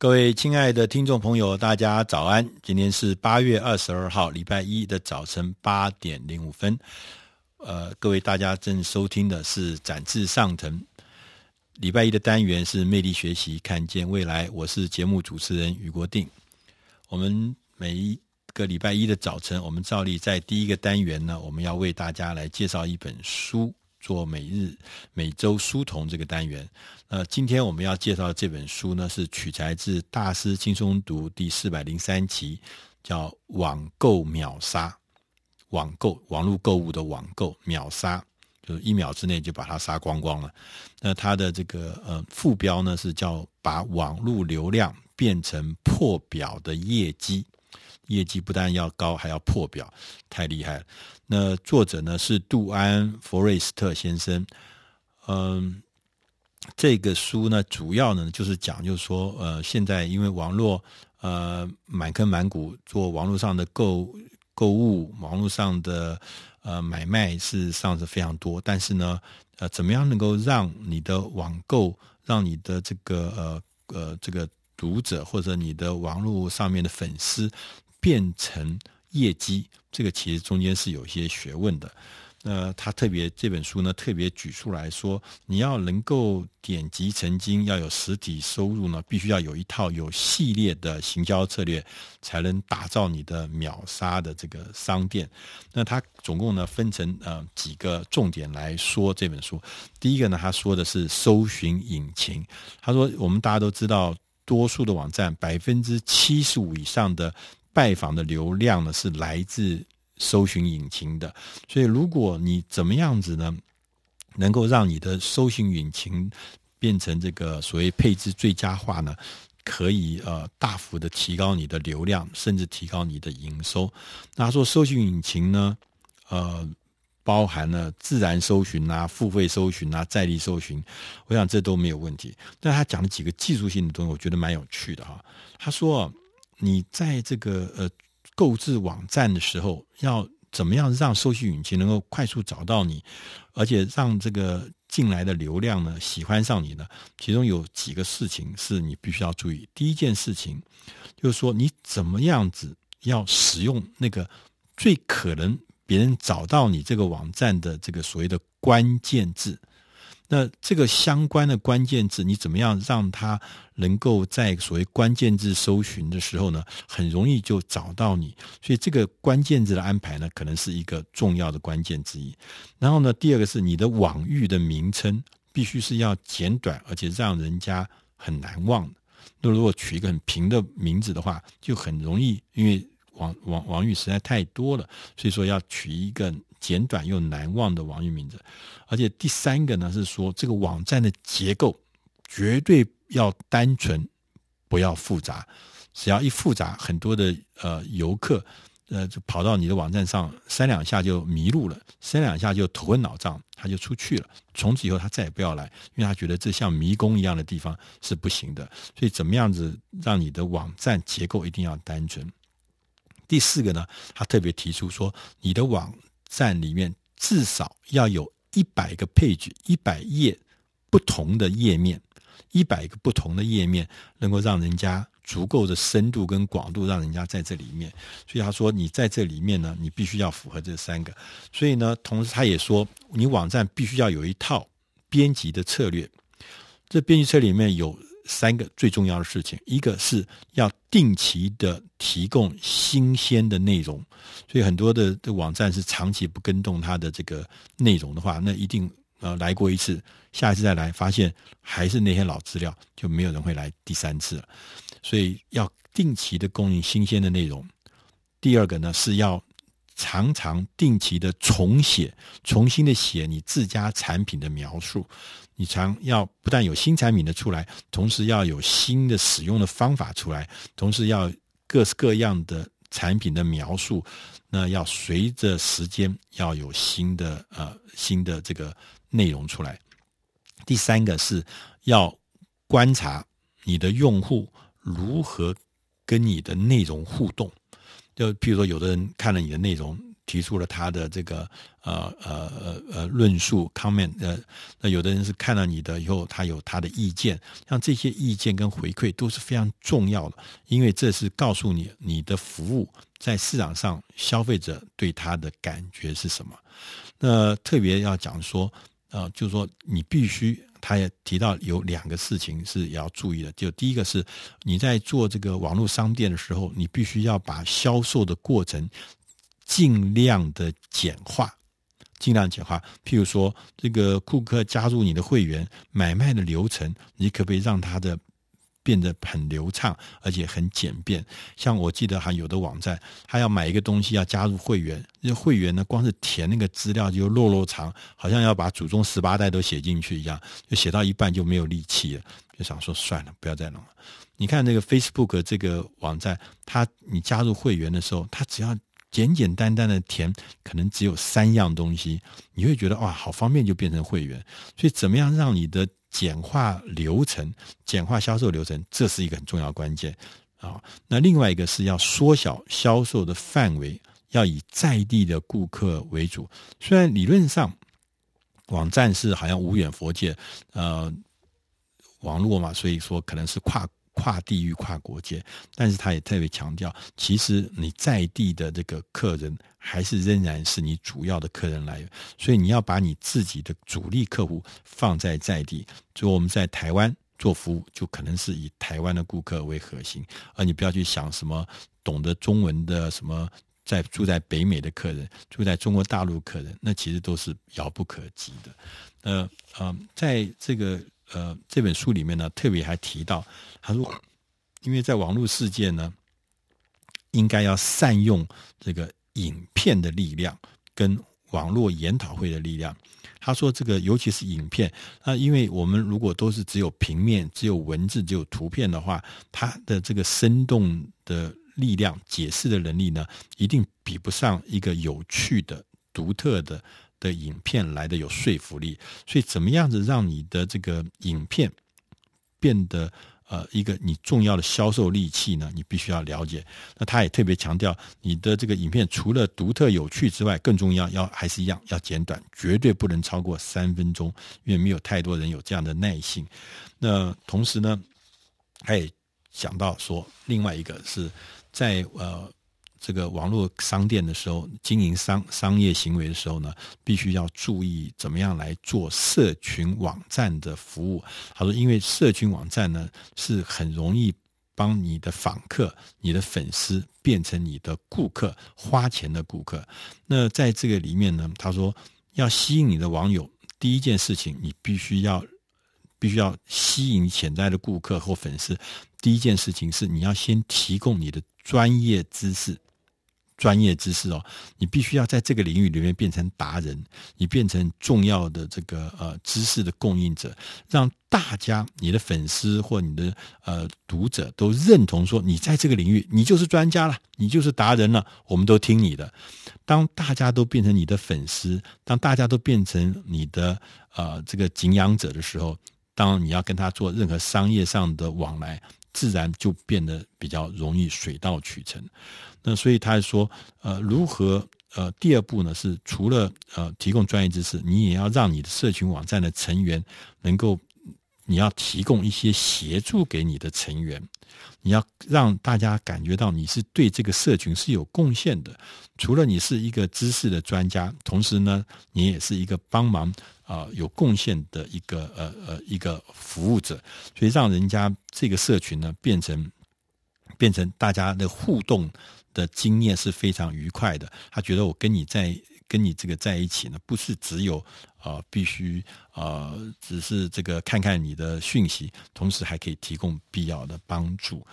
各位亲爱的听众朋友，大家早安！今天是八月二十二号，礼拜一的早晨八点零五分。呃，各位大家正收听的是《展翅上腾》礼拜一的单元是魅力学习，看见未来。我是节目主持人余国定。我们每一个礼拜一的早晨，我们照例在第一个单元呢，我们要为大家来介绍一本书。做每日每周书童这个单元，呃，今天我们要介绍的这本书呢，是取材自《大师轻松读》第四百零三期，叫《网购秒杀》。网购网络购物的网购秒杀，就是一秒之内就把它杀光光了。那它的这个呃副标呢是叫“把网络流量变成破表的业绩”。业绩不但要高，还要破表，太厉害了。那作者呢是杜安·弗瑞斯特先生。嗯，这个书呢主要呢就是讲，就是说，呃，现在因为网络呃满坑满谷做网络上的购购物，网络上的呃买卖是上是非常多。但是呢，呃，怎么样能够让你的网购，让你的这个呃呃这个读者或者你的网络上面的粉丝，变成业绩，这个其实中间是有一些学问的。那他特别这本书呢，特别举出来说，你要能够点击成金，要有实体收入呢，必须要有一套有系列的行销策略，才能打造你的秒杀的这个商店。那他总共呢分成呃几个重点来说这本书。第一个呢，他说的是搜寻引擎。他说我们大家都知道，多数的网站百分之七十五以上的。拜访的流量呢，是来自搜寻引擎的，所以如果你怎么样子呢，能够让你的搜寻引擎变成这个所谓配置最佳化呢，可以呃大幅的提高你的流量，甚至提高你的营收。那说搜寻引擎呢，呃，包含了自然搜寻啊、付费搜寻啊、在地搜寻，我想这都没有问题。但他讲了几个技术性的东西，我觉得蛮有趣的哈。他说。你在这个呃购置网站的时候，要怎么样让搜寻引擎能够快速找到你，而且让这个进来的流量呢喜欢上你呢？其中有几个事情是你必须要注意。第一件事情就是说，你怎么样子要使用那个最可能别人找到你这个网站的这个所谓的关键字。那这个相关的关键字，你怎么样让它能够在所谓关键字搜寻的时候呢，很容易就找到你？所以这个关键字的安排呢，可能是一个重要的关键之一。然后呢，第二个是你的网域的名称必须是要简短，而且让人家很难忘。那如果取一个很平的名字的话，就很容易，因为王王王玉实在太多了，所以说要取一个。简短又难忘的王玉名字，而且第三个呢是说，这个网站的结构绝对要单纯，不要复杂。只要一复杂，很多的呃游客呃就跑到你的网站上，三两下就迷路了，三两下就头昏脑胀，他就出去了。从此以后他再也不要来，因为他觉得这像迷宫一样的地方是不行的。所以怎么样子让你的网站结构一定要单纯？第四个呢，他特别提出说，你的网站里面至少要有一百个配置，一百页不同的页面，一百个不同的页面，能够让人家足够的深度跟广度，让人家在这里面。所以他说，你在这里面呢，你必须要符合这三个。所以呢，同时他也说，你网站必须要有一套编辑的策略。这编辑策略里面有。三个最重要的事情，一个是要定期的提供新鲜的内容，所以很多的的网站是长期不更动它的这个内容的话，那一定呃来过一次，下一次再来发现还是那些老资料，就没有人会来第三次了。所以要定期的供应新鲜的内容。第二个呢是要常常定期的重写，重新的写你自家产品的描述。你常要不但有新产品的出来，同时要有新的使用的方法出来，同时要各式各样的产品的描述，那要随着时间要有新的呃新的这个内容出来。第三个是要观察你的用户如何跟你的内容互动，就譬如说有的人看了你的内容。提出了他的这个呃呃呃呃论述 comment，呃，那有的人是看了你的以后，他有他的意见，像这些意见跟回馈都是非常重要的，因为这是告诉你你的服务在市场上消费者对他的感觉是什么。那特别要讲说，呃，就是说你必须。他也提到有两个事情是要注意的，就第一个是你在做这个网络商店的时候，你必须要把销售的过程尽量的简化，尽量简化。譬如说，这个顾客加入你的会员，买卖的流程，你可不可以让他的变得很流畅，而且很简便。像我记得还有的网站，他要买一个东西要加入会员，那会员呢，光是填那个资料就落落长，好像要把祖宗十八代都写进去一样，就写到一半就没有力气了，就想说算了，不要再弄了。你看那个 Facebook 这个网站，它你加入会员的时候，它只要简简单单的填，可能只有三样东西，你会觉得哇，好方便，就变成会员。所以怎么样让你的简化流程、简化销售流程，这是一个很重要关键啊。那另外一个是要缩小销售的范围，要以在地的顾客为主。虽然理论上网站是好像无远佛界，呃，网络嘛，所以说可能是跨。跨地域、跨国界，但是他也特别强调，其实你在地的这个客人还是仍然是你主要的客人来源，所以你要把你自己的主力客户放在在地。所以我们在台湾做服务，就可能是以台湾的顾客为核心，而你不要去想什么懂得中文的、什么在住在北美的客人、住在中国大陆客人，那其实都是遥不可及的。呃，嗯，在这个。呃，这本书里面呢，特别还提到，他说，因为在网络世界呢，应该要善用这个影片的力量跟网络研讨会的力量。他说，这个尤其是影片，那因为我们如果都是只有平面、只有文字、只有图片的话，它的这个生动的力量、解释的能力呢，一定比不上一个有趣的、独特的。的影片来的有说服力，所以怎么样子让你的这个影片变得呃一个你重要的销售利器呢？你必须要了解。那他也特别强调，你的这个影片除了独特有趣之外，更重要要还是一样要简短，绝对不能超过三分钟，因为没有太多人有这样的耐性。那同时呢，他也想到说，另外一个是在呃。这个网络商店的时候，经营商商业行为的时候呢，必须要注意怎么样来做社群网站的服务。他说，因为社群网站呢，是很容易帮你的访客、你的粉丝变成你的顾客，花钱的顾客。那在这个里面呢，他说要吸引你的网友，第一件事情，你必须要必须要吸引潜在的顾客或粉丝。第一件事情是你要先提供你的专业知识。专业知识哦，你必须要在这个领域里面变成达人，你变成重要的这个呃知识的供应者，让大家你的粉丝或你的呃读者都认同说，你在这个领域你就是专家了，你就是达人了，我们都听你的。当大家都变成你的粉丝，当大家都变成你的呃这个敬仰者的时候，当你要跟他做任何商业上的往来，自然就变得比较容易水到渠成。那所以他说，呃，如何呃，第二步呢是除了呃提供专业知识，你也要让你的社群网站的成员能够，你要提供一些协助给你的成员，你要让大家感觉到你是对这个社群是有贡献的。除了你是一个知识的专家，同时呢，你也是一个帮忙啊、有贡献的一个呃呃一个服务者，所以让人家这个社群呢变成变成大家的互动。的经验是非常愉快的。他觉得我跟你在跟你这个在一起呢，不是只有啊、必须啊、只是这个看看你的讯息，同时还可以提供必要的帮助。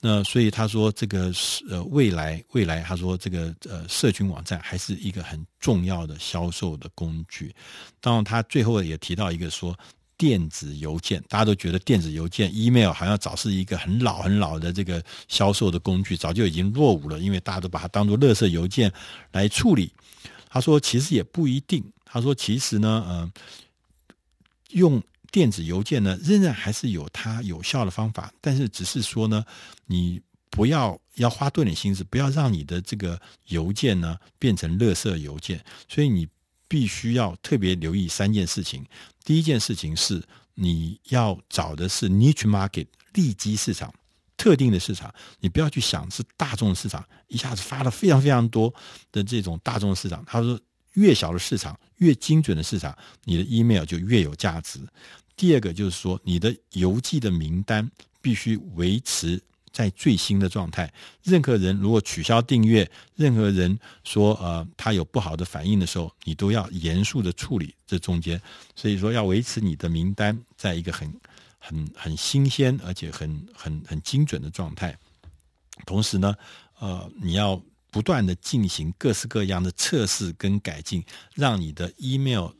那所以他说，这个是呃未来未来，他说这个呃社群网站还是一个很重要的销售的工具。当然，他最后也提到一个说。电子邮件，大家都觉得电子邮件 （email） 好像早是一个很老很老的这个销售的工具，早就已经落伍了，因为大家都把它当做垃圾邮件来处理。他说，其实也不一定。他说，其实呢，嗯、用电子邮件呢，仍然还是有它有效的方法，但是只是说呢，你不要要花多点心思，不要让你的这个邮件呢变成垃圾邮件。所以你必须要特别留意三件事情。第一件事情是你要找的是 niche market 利基市场，特定的市场，你不要去想是大众市场，一下子发了非常非常多的这种大众市场。他说，越小的市场，越精准的市场，你的 email 就越有价值。第二个就是说，你的邮寄的名单必须维持在最新的状态。任何人如果取消订阅，任何人说呃他有不好的反应的时候，你都要严肃的处理这中间。所以说要维持你的名单在一个很很很新鲜而且很很很精准的状态。同时呢，呃，你要不断的进行各式各样的测试跟改进，让你的 email。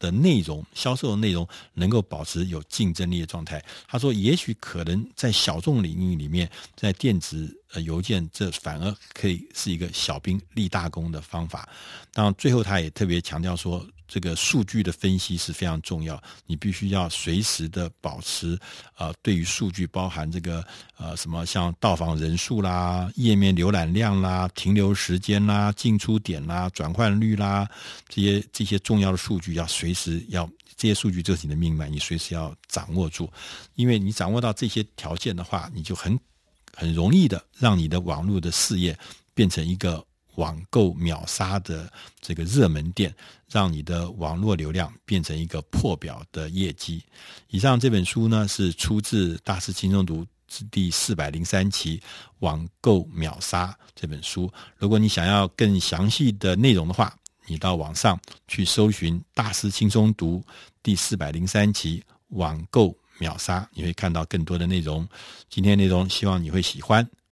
的内容，销售的内容能够保持有竞争力的状态。他说，也许可能在小众领域里面，在电子呃邮件，这反而可以是一个小兵立大功的方法。当然，最后他也特别强调说。这个数据的分析是非常重要，你必须要随时的保持呃，对于数据包含这个呃什么像到访人数啦、页面浏览量啦、停留时间啦、进出点啦、转换率啦这些这些重要的数据，要随时要这些数据就是你的命脉，你随时要掌握住，因为你掌握到这些条件的话，你就很很容易的让你的网络的事业变成一个。网购秒杀的这个热门店，让你的网络流量变成一个破表的业绩。以上这本书呢，是出自《大师轻松读》第四百零三期《网购秒杀》这本书。如果你想要更详细的内容的话，你到网上去搜寻《大师轻松读》第四百零三期《网购秒杀》，你会看到更多的内容。今天内容希望你会喜欢。